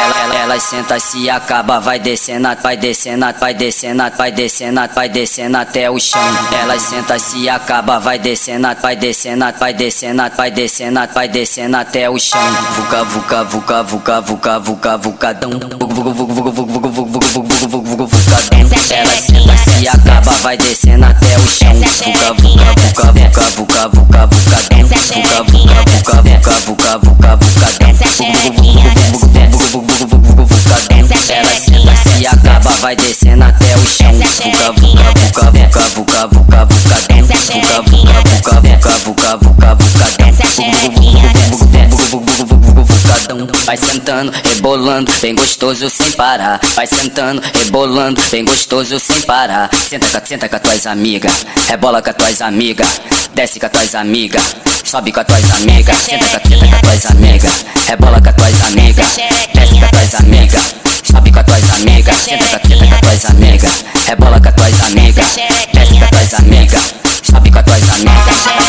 ela, ela senta se acaba, vai descendo, vai descendo, vai descendo, vai descendo, vai descendo até o chão. Ela senta se acaba, vai descendo, vai descendo, vai descendo, vai descendo, vai descendo até o chão. Vuca, vuca, vuca, vuca, vuca, vuca, vucadão. Ela senta se acaba, vai descendo até o chão. Vuca, vuca, vuca, vuca, vuca, vuca, Vuca, vuca, vuca, vuca, vuca, vucadão. Acaba, vai descendo até o chão. Vuca, vuca, vuca, vuca, vuca, vuca, vucadão. Vuca, vuca, vuca, vuca, vuca, vuca, vucadão. Vai sentando, rebolando, bem gostoso sem parar. Vai sentando, rebolando, bem gostoso sem parar. Senta, senta com as tuas amigas, rebola com as tuas amigas, desce com as tuas amigas. Sobe com as tuas amigas, senta, senta com as tuas amigas, rebola com as tuas amigas, desce com as tuas amigas. Senta, senta com as tuas amigas, rebola com as tuas amigas, desce com as tuas amigas. Sobe com as tuas amigas,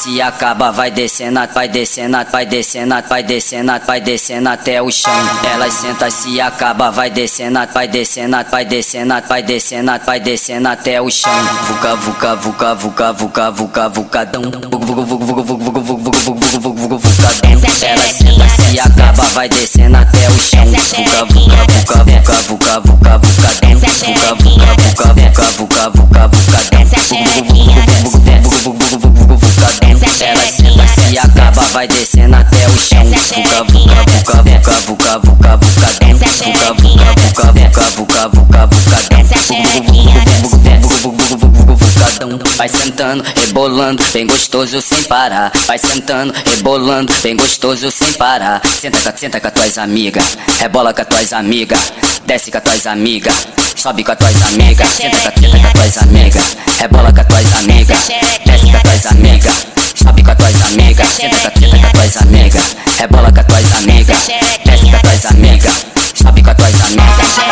se acaba, vai descendo, vai descendo, vai descendo, vai descendo, vai descendo até o chão. Ela senta, se acaba, vai descendo, vai descendo, vai descendo, vai descendo, vai descendo até o chão. Vuca, vuca, vuca, vuca, vuca, vuca, vucadão. Ela senta, se acaba, vai descendo até o chão. Vuca, vuca, vuca, vuca, vuca, vucadão. Vuca, vuca, vuca, vuca, vuca, vuca, vucadão vai descendo até o chão. Vuca, vuca, vuca, vuca, vuca, vuca, vucadão. Vuca, vuca, vuca, vuca, vuca, vuca, vucadão. Vai sentando, rebolando, bem gostoso sem parar. Vai sentando, rebolando, bem gostoso sem parar. Senta, senta com as tuas amigas, rebola com as tuas amigas, desce com as tuas amigas. Sobe com as tuas amigas, senta, senta com as tuas amigas, rebola com as tuas amigas, desce com as tuas amigas. Sobe com as tuas amigas, senta, tuas amigas, desce com as tuas amigas. Sobe com as tuas amigas.